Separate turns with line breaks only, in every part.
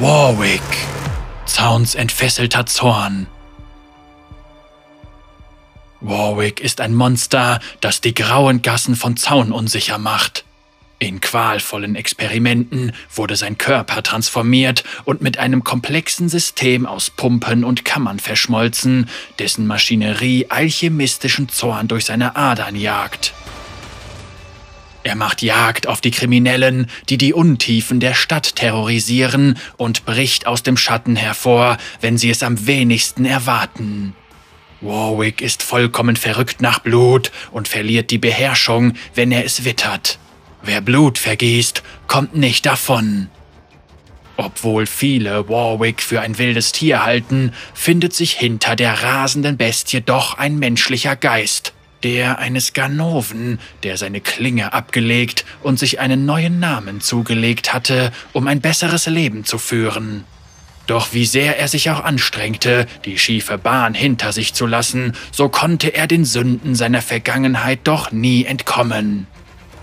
Warwick. Zauns entfesselter Zorn. Warwick ist ein Monster, das die grauen Gassen von Zaun unsicher macht. In qualvollen Experimenten wurde sein Körper transformiert und mit einem komplexen System aus Pumpen und Kammern verschmolzen, dessen Maschinerie alchemistischen Zorn durch seine Adern jagt. Er macht Jagd auf die Kriminellen, die die Untiefen der Stadt terrorisieren und bricht aus dem Schatten hervor, wenn sie es am wenigsten erwarten. Warwick ist vollkommen verrückt nach Blut und verliert die Beherrschung, wenn er es wittert. Wer Blut vergießt, kommt nicht davon. Obwohl viele Warwick für ein wildes Tier halten, findet sich hinter der rasenden Bestie doch ein menschlicher Geist, der eines Ganoven, der seine Klinge abgelegt und sich einen neuen Namen zugelegt hatte, um ein besseres Leben zu führen. Doch wie sehr er sich auch anstrengte, die schiefe Bahn hinter sich zu lassen, so konnte er den Sünden seiner Vergangenheit doch nie entkommen.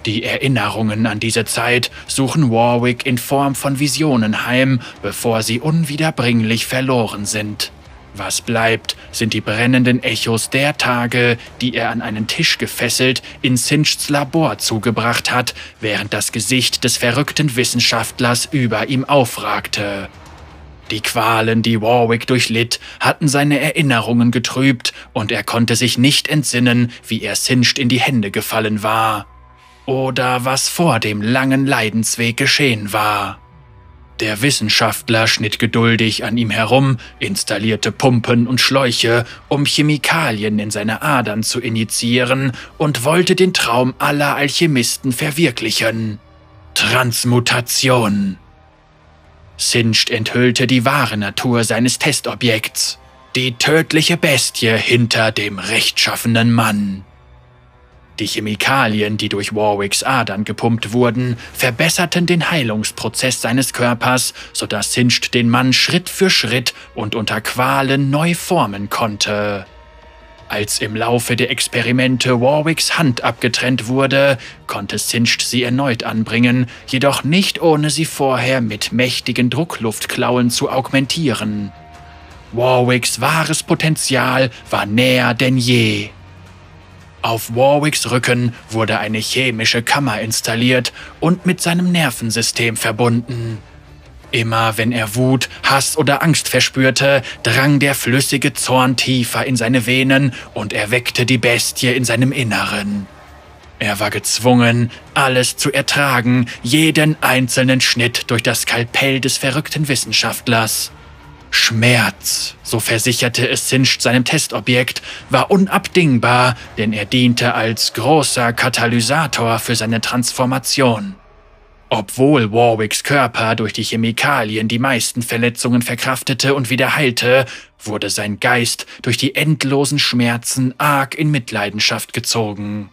Die Erinnerungen an diese Zeit suchen Warwick in Form von Visionen heim, bevor sie unwiederbringlich verloren sind. Was bleibt, sind die brennenden Echos der Tage, die er an einen Tisch gefesselt in Sinchs Labor zugebracht hat, während das Gesicht des verrückten Wissenschaftlers über ihm aufragte. Die Qualen, die Warwick durchlitt, hatten seine Erinnerungen getrübt, und er konnte sich nicht entsinnen, wie er Singed in die Hände gefallen war oder was vor dem langen Leidensweg geschehen war. Der Wissenschaftler schnitt geduldig an ihm herum, installierte Pumpen und Schläuche, um Chemikalien in seine Adern zu injizieren und wollte den Traum aller Alchemisten verwirklichen. Transmutation. Singed enthüllte die wahre Natur seines Testobjekts, die tödliche Bestie hinter dem rechtschaffenen Mann. Die Chemikalien, die durch Warwicks Adern gepumpt wurden, verbesserten den Heilungsprozess seines Körpers, sodass Singed den Mann Schritt für Schritt und unter Qualen neu formen konnte. Als im Laufe der Experimente Warwicks Hand abgetrennt wurde, konnte Singed sie erneut anbringen, jedoch nicht ohne sie vorher mit mächtigen Druckluftklauen zu augmentieren. Warwicks wahres Potenzial war näher denn je. Auf Warwicks Rücken wurde eine chemische Kammer installiert und mit seinem Nervensystem verbunden. Immer wenn er Wut, Hass oder Angst verspürte, drang der flüssige Zorn tiefer in seine Venen und erweckte die Bestie in seinem Inneren. Er war gezwungen, alles zu ertragen, jeden einzelnen Schnitt durch das Skalpell des verrückten Wissenschaftlers. Schmerz, so versicherte es Singed seinem Testobjekt, war unabdingbar, denn er diente als großer Katalysator für seine Transformation. Obwohl Warwicks Körper durch die Chemikalien die meisten Verletzungen verkraftete und wieder heilte, wurde sein Geist durch die endlosen Schmerzen arg in Mitleidenschaft gezogen.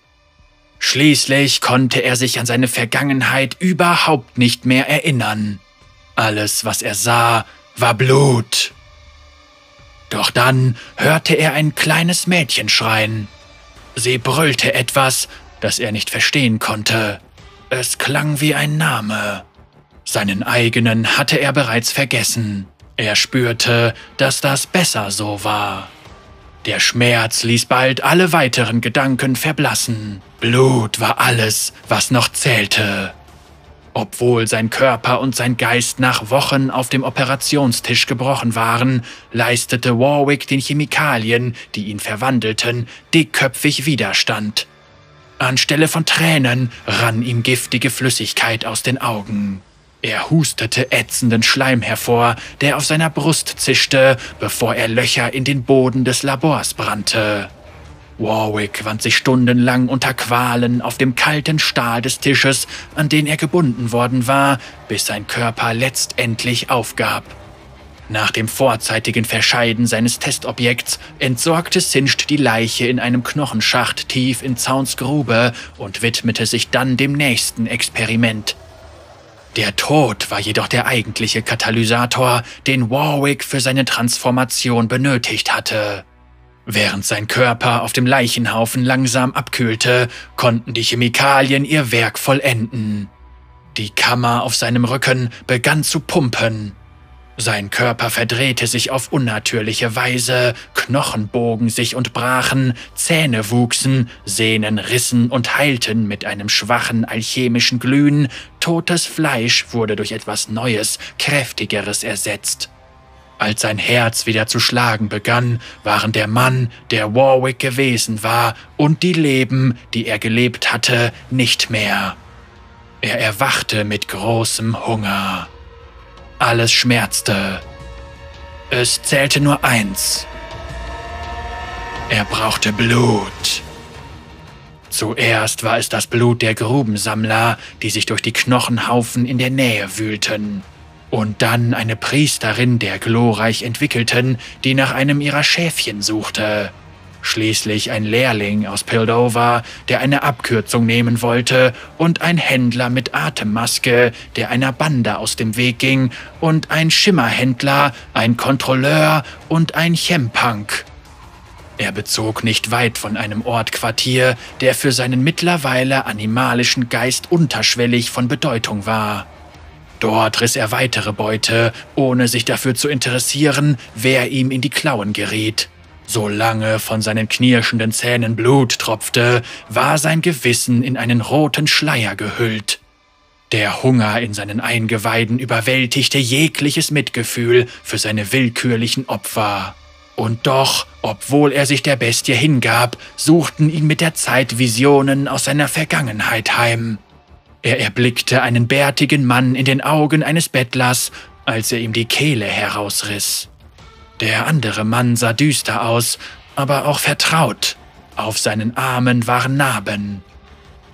Schließlich konnte er sich an seine Vergangenheit überhaupt nicht mehr erinnern. Alles, was er sah, war Blut. Doch dann hörte er ein kleines Mädchen schreien. Sie brüllte etwas, das er nicht verstehen konnte. Es klang wie ein Name. Seinen eigenen hatte er bereits vergessen. Er spürte, dass das besser so war. Der Schmerz ließ bald alle weiteren Gedanken verblassen. Blut war alles, was noch zählte. Obwohl sein Körper und sein Geist nach Wochen auf dem Operationstisch gebrochen waren, leistete Warwick den Chemikalien, die ihn verwandelten, dickköpfig Widerstand. Anstelle von Tränen rann ihm giftige Flüssigkeit aus den Augen. Er hustete ätzenden Schleim hervor, der auf seiner Brust zischte, bevor er Löcher in den Boden des Labors brannte. Warwick wand sich stundenlang unter Qualen auf dem kalten Stahl des Tisches, an den er gebunden worden war, bis sein Körper letztendlich aufgab. Nach dem vorzeitigen Verscheiden seines Testobjekts entsorgte Singed die Leiche in einem Knochenschacht tief in Zauns Grube und widmete sich dann dem nächsten Experiment. Der Tod war jedoch der eigentliche Katalysator, den Warwick für seine Transformation benötigt hatte. Während sein Körper auf dem Leichenhaufen langsam abkühlte, konnten die Chemikalien ihr Werk vollenden. Die Kammer auf seinem Rücken begann zu pumpen. Sein Körper verdrehte sich auf unnatürliche Weise, Knochen bogen sich und brachen, Zähne wuchsen, Sehnen rissen und heilten mit einem schwachen alchemischen Glühen, totes Fleisch wurde durch etwas Neues, kräftigeres ersetzt. Als sein Herz wieder zu schlagen begann, waren der Mann, der Warwick gewesen war, und die Leben, die er gelebt hatte, nicht mehr. Er erwachte mit großem Hunger. Alles schmerzte. Es zählte nur eins. Er brauchte Blut. Zuerst war es das Blut der Grubensammler, die sich durch die Knochenhaufen in der Nähe wühlten. Und dann eine Priesterin der glorreich entwickelten, die nach einem ihrer Schäfchen suchte. Schließlich ein Lehrling aus Pildover, der eine Abkürzung nehmen wollte, und ein Händler mit Atemmaske, der einer Bande aus dem Weg ging, und ein Schimmerhändler, ein Kontrolleur und ein Chempunk. Er bezog nicht weit von einem Ort Quartier, der für seinen mittlerweile animalischen Geist unterschwellig von Bedeutung war. Dort riss er weitere Beute, ohne sich dafür zu interessieren, wer ihm in die Klauen geriet. Solange von seinen knirschenden Zähnen Blut tropfte, war sein Gewissen in einen roten Schleier gehüllt. Der Hunger in seinen Eingeweiden überwältigte jegliches Mitgefühl für seine willkürlichen Opfer. Und doch, obwohl er sich der Bestie hingab, suchten ihn mit der Zeit Visionen aus seiner Vergangenheit heim. Er erblickte einen bärtigen Mann in den Augen eines Bettlers, als er ihm die Kehle herausriss. Der andere Mann sah düster aus, aber auch vertraut. Auf seinen Armen waren Narben.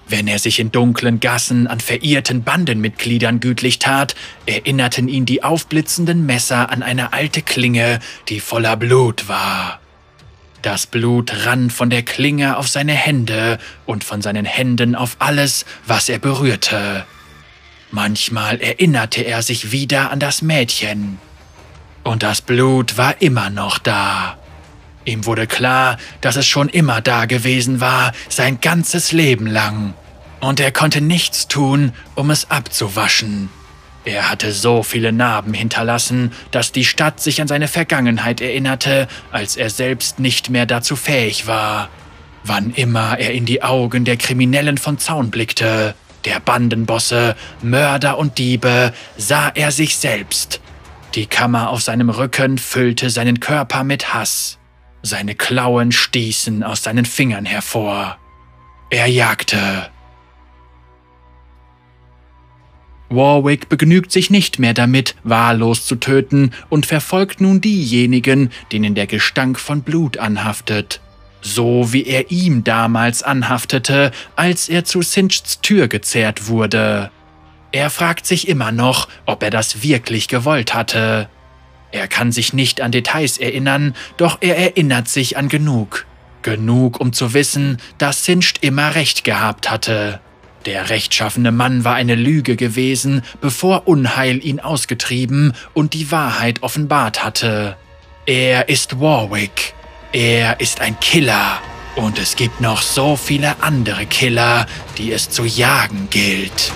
Wenn er sich in dunklen Gassen an verirrten Bandenmitgliedern gütlich tat, erinnerten ihn die aufblitzenden Messer an eine alte Klinge, die voller Blut war. Das Blut rann von der Klinge auf seine Hände und von seinen Händen auf alles, was er berührte. Manchmal erinnerte er sich wieder an das Mädchen. Und das Blut war immer noch da. Ihm wurde klar, dass es schon immer da gewesen war, sein ganzes Leben lang. Und er konnte nichts tun, um es abzuwaschen. Er hatte so viele Narben hinterlassen, dass die Stadt sich an seine Vergangenheit erinnerte, als er selbst nicht mehr dazu fähig war. Wann immer er in die Augen der Kriminellen von Zaun blickte, der Bandenbosse, Mörder und Diebe, sah er sich selbst, die Kammer auf seinem Rücken füllte seinen Körper mit Hass. Seine Klauen stießen aus seinen Fingern hervor. Er jagte. Warwick begnügt sich nicht mehr damit, wahllos zu töten und verfolgt nun diejenigen, denen der Gestank von Blut anhaftet. So wie er ihm damals anhaftete, als er zu Sinchs Tür gezerrt wurde. Er fragt sich immer noch, ob er das wirklich gewollt hatte. Er kann sich nicht an Details erinnern, doch er erinnert sich an genug. Genug, um zu wissen, dass Sincht immer recht gehabt hatte. Der rechtschaffene Mann war eine Lüge gewesen, bevor Unheil ihn ausgetrieben und die Wahrheit offenbart hatte. Er ist Warwick. Er ist ein Killer. Und es gibt noch so viele andere Killer, die es zu jagen gilt.